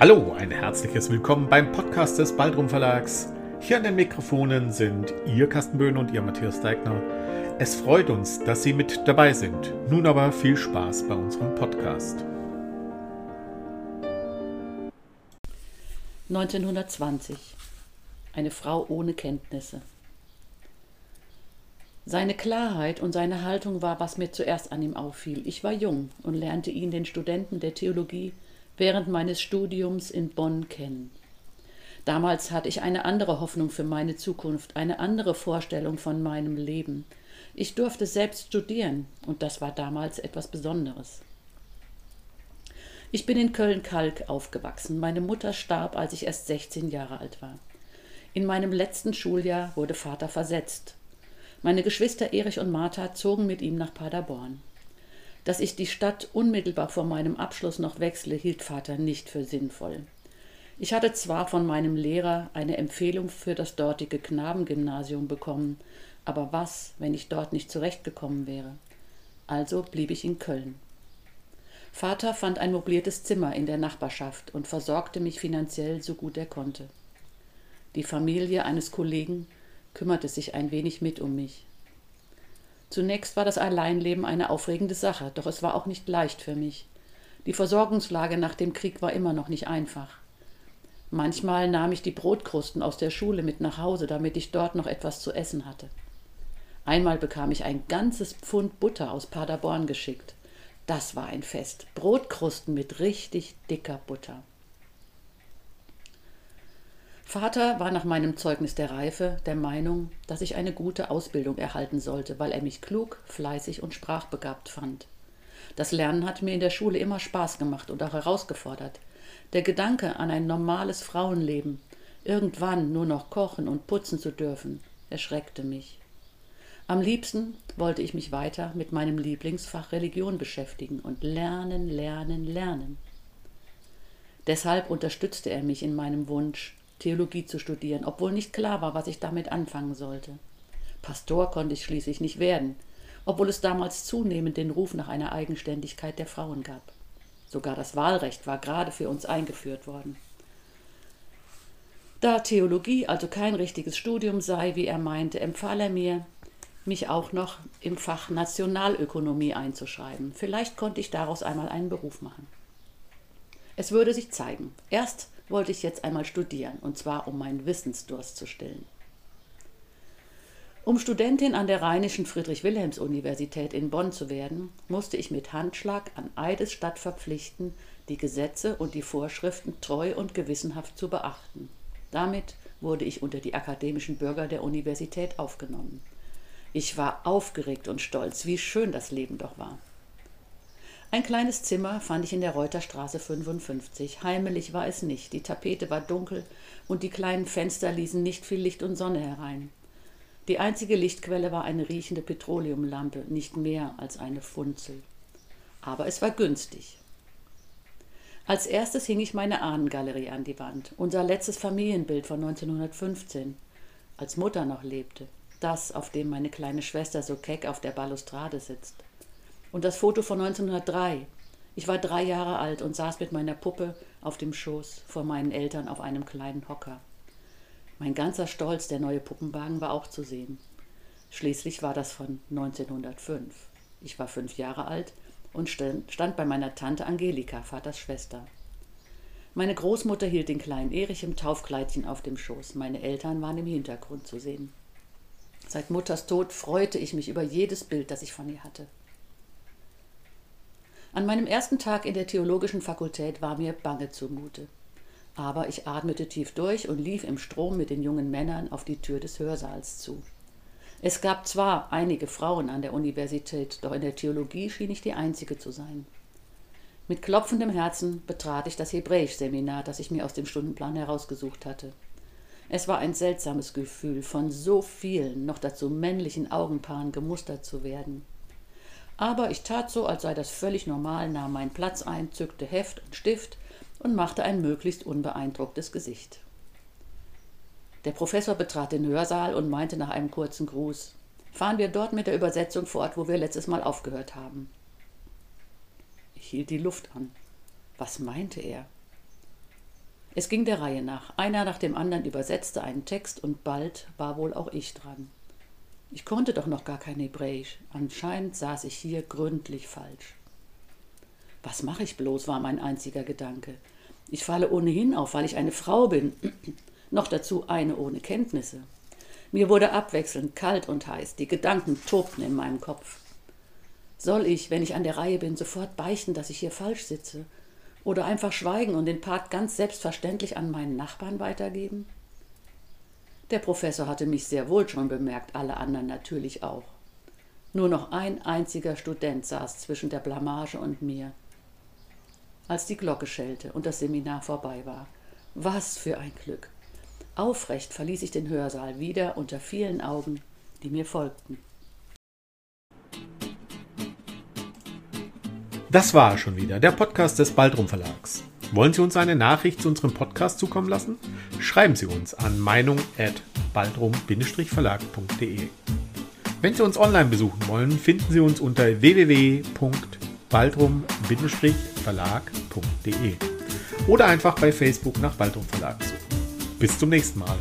Hallo, ein herzliches Willkommen beim Podcast des Baldrum Verlags. Hier an den Mikrofonen sind Ihr Carsten Böhn und Ihr Matthias Deigner. Es freut uns, dass Sie mit dabei sind. Nun aber viel Spaß bei unserem Podcast. 1920. Eine Frau ohne Kenntnisse. Seine Klarheit und seine Haltung war, was mir zuerst an ihm auffiel. Ich war jung und lernte ihn, den Studenten der Theologie, während meines Studiums in Bonn kennen. Damals hatte ich eine andere Hoffnung für meine Zukunft, eine andere Vorstellung von meinem Leben. Ich durfte selbst studieren, und das war damals etwas Besonderes. Ich bin in Köln-Kalk aufgewachsen. Meine Mutter starb, als ich erst 16 Jahre alt war. In meinem letzten Schuljahr wurde Vater versetzt. Meine Geschwister Erich und Martha zogen mit ihm nach Paderborn. Dass ich die Stadt unmittelbar vor meinem Abschluss noch wechsle, hielt Vater nicht für sinnvoll. Ich hatte zwar von meinem Lehrer eine Empfehlung für das dortige Knabengymnasium bekommen, aber was, wenn ich dort nicht zurechtgekommen wäre? Also blieb ich in Köln. Vater fand ein mobiliertes Zimmer in der Nachbarschaft und versorgte mich finanziell so gut er konnte. Die Familie eines Kollegen kümmerte sich ein wenig mit um mich. Zunächst war das Alleinleben eine aufregende Sache, doch es war auch nicht leicht für mich. Die Versorgungslage nach dem Krieg war immer noch nicht einfach. Manchmal nahm ich die Brotkrusten aus der Schule mit nach Hause, damit ich dort noch etwas zu essen hatte. Einmal bekam ich ein ganzes Pfund Butter aus Paderborn geschickt. Das war ein Fest. Brotkrusten mit richtig dicker Butter. Vater war nach meinem Zeugnis der Reife der Meinung, dass ich eine gute Ausbildung erhalten sollte, weil er mich klug, fleißig und sprachbegabt fand. Das Lernen hat mir in der Schule immer Spaß gemacht und auch herausgefordert. Der Gedanke an ein normales Frauenleben, irgendwann nur noch kochen und putzen zu dürfen, erschreckte mich. Am liebsten wollte ich mich weiter mit meinem Lieblingsfach Religion beschäftigen und lernen, lernen, lernen. Deshalb unterstützte er mich in meinem Wunsch, Theologie zu studieren, obwohl nicht klar war, was ich damit anfangen sollte. Pastor konnte ich schließlich nicht werden, obwohl es damals zunehmend den Ruf nach einer Eigenständigkeit der Frauen gab. Sogar das Wahlrecht war gerade für uns eingeführt worden. Da Theologie also kein richtiges Studium sei, wie er meinte, empfahl er mir, mich auch noch im Fach Nationalökonomie einzuschreiben. Vielleicht konnte ich daraus einmal einen Beruf machen. Es würde sich zeigen. Erst wollte ich jetzt einmal studieren, und zwar um meinen Wissensdurst zu stillen. Um Studentin an der Rheinischen Friedrich-Wilhelms-Universität in Bonn zu werden, musste ich mit Handschlag an Eidesstadt verpflichten, die Gesetze und die Vorschriften treu und gewissenhaft zu beachten. Damit wurde ich unter die akademischen Bürger der Universität aufgenommen. Ich war aufgeregt und stolz, wie schön das Leben doch war. Ein kleines Zimmer fand ich in der Reuterstraße 55. Heimelig war es nicht. Die Tapete war dunkel und die kleinen Fenster ließen nicht viel Licht und Sonne herein. Die einzige Lichtquelle war eine riechende Petroleumlampe, nicht mehr als eine Funzel. Aber es war günstig. Als erstes hing ich meine Ahnengalerie an die Wand, unser letztes Familienbild von 1915, als Mutter noch lebte, das, auf dem meine kleine Schwester so keck auf der Balustrade sitzt. Und das Foto von 1903. Ich war drei Jahre alt und saß mit meiner Puppe auf dem Schoß vor meinen Eltern auf einem kleinen Hocker. Mein ganzer Stolz, der neue Puppenwagen, war auch zu sehen. Schließlich war das von 1905. Ich war fünf Jahre alt und stand bei meiner Tante Angelika, Vaters Schwester. Meine Großmutter hielt den kleinen Erich im Taufkleidchen auf dem Schoß. Meine Eltern waren im Hintergrund zu sehen. Seit Mutters Tod freute ich mich über jedes Bild, das ich von ihr hatte. An meinem ersten Tag in der theologischen Fakultät war mir bange zumute. Aber ich atmete tief durch und lief im Strom mit den jungen Männern auf die Tür des Hörsaals zu. Es gab zwar einige Frauen an der Universität, doch in der Theologie schien ich die einzige zu sein. Mit klopfendem Herzen betrat ich das Hebräisch-Seminar, das ich mir aus dem Stundenplan herausgesucht hatte. Es war ein seltsames Gefühl, von so vielen, noch dazu männlichen Augenpaaren gemustert zu werden. Aber ich tat so, als sei das völlig normal, nahm meinen Platz ein, zückte Heft und Stift und machte ein möglichst unbeeindrucktes Gesicht. Der Professor betrat den Hörsaal und meinte nach einem kurzen Gruß: Fahren wir dort mit der Übersetzung fort, wo wir letztes Mal aufgehört haben. Ich hielt die Luft an. Was meinte er? Es ging der Reihe nach. Einer nach dem anderen übersetzte einen Text und bald war wohl auch ich dran. Ich konnte doch noch gar kein Hebräisch. Anscheinend saß ich hier gründlich falsch. Was mache ich bloß, war mein einziger Gedanke. Ich falle ohnehin auf, weil ich eine Frau bin. noch dazu eine ohne Kenntnisse. Mir wurde abwechselnd kalt und heiß. Die Gedanken tobten in meinem Kopf. Soll ich, wenn ich an der Reihe bin, sofort beichten, dass ich hier falsch sitze? Oder einfach schweigen und den Part ganz selbstverständlich an meinen Nachbarn weitergeben? Der Professor hatte mich sehr wohl schon bemerkt, alle anderen natürlich auch. Nur noch ein einziger Student saß zwischen der Blamage und mir. Als die Glocke schellte und das Seminar vorbei war. Was für ein Glück! Aufrecht verließ ich den Hörsaal wieder unter vielen Augen, die mir folgten. Das war schon wieder der Podcast des Baldrum Verlags. Wollen Sie uns eine Nachricht zu unserem Podcast zukommen lassen? Schreiben Sie uns an meinung@baldrum-verlag.de. Wenn Sie uns online besuchen wollen, finden Sie uns unter www.baldrum-verlag.de oder einfach bei Facebook nach Baldrum Verlag suchen. Bis zum nächsten Mal.